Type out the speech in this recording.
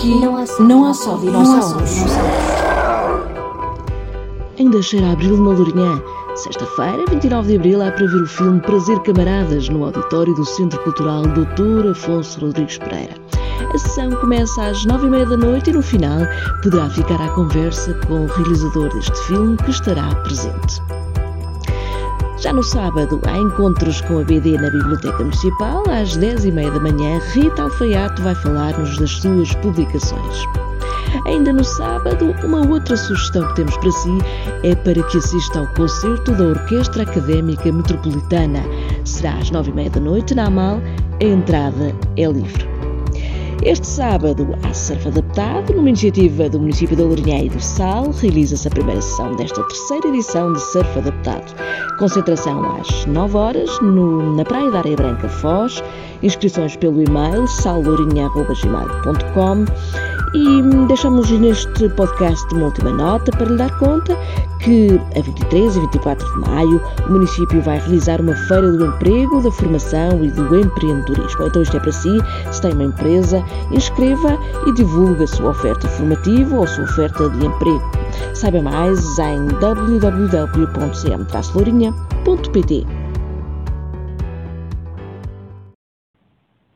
Aqui não há, não há só dinossauros. Ainda cheira a abril na Lourinhã. Sexta-feira, 29 de abril, há para ver o filme Prazer Camaradas no auditório do Centro Cultural Dr. Afonso Rodrigues Pereira. A sessão começa às nove e meia da noite e no final poderá ficar à conversa com o realizador deste filme que estará presente. Já no sábado, há encontros com a BD na Biblioteca Municipal. Às 10h30 da manhã, Rita Alfaiato vai falar-nos das suas publicações. Ainda no sábado, uma outra sugestão que temos para si é para que assista ao concerto da Orquestra Académica Metropolitana. Será às 9h30 da noite na Amal. A entrada é livre. Este sábado há surf adaptado, numa iniciativa do município de Lourinhã e do Sal, realiza-se a primeira sessão desta terceira edição de surf adaptado. Concentração às 9 horas no, na Praia da Areia Branca Foz, inscrições pelo e-mail sallourinha.gmail.com e deixamos neste podcast uma última nota para lhe dar conta que a 23 e 24 de maio o município vai realizar uma feira do emprego, da formação e do empreendedorismo. Então isto é para si, se tem uma empresa, inscreva e divulgue a sua oferta formativa ou a sua oferta de emprego. Saiba mais em www.cm-lourinha.pt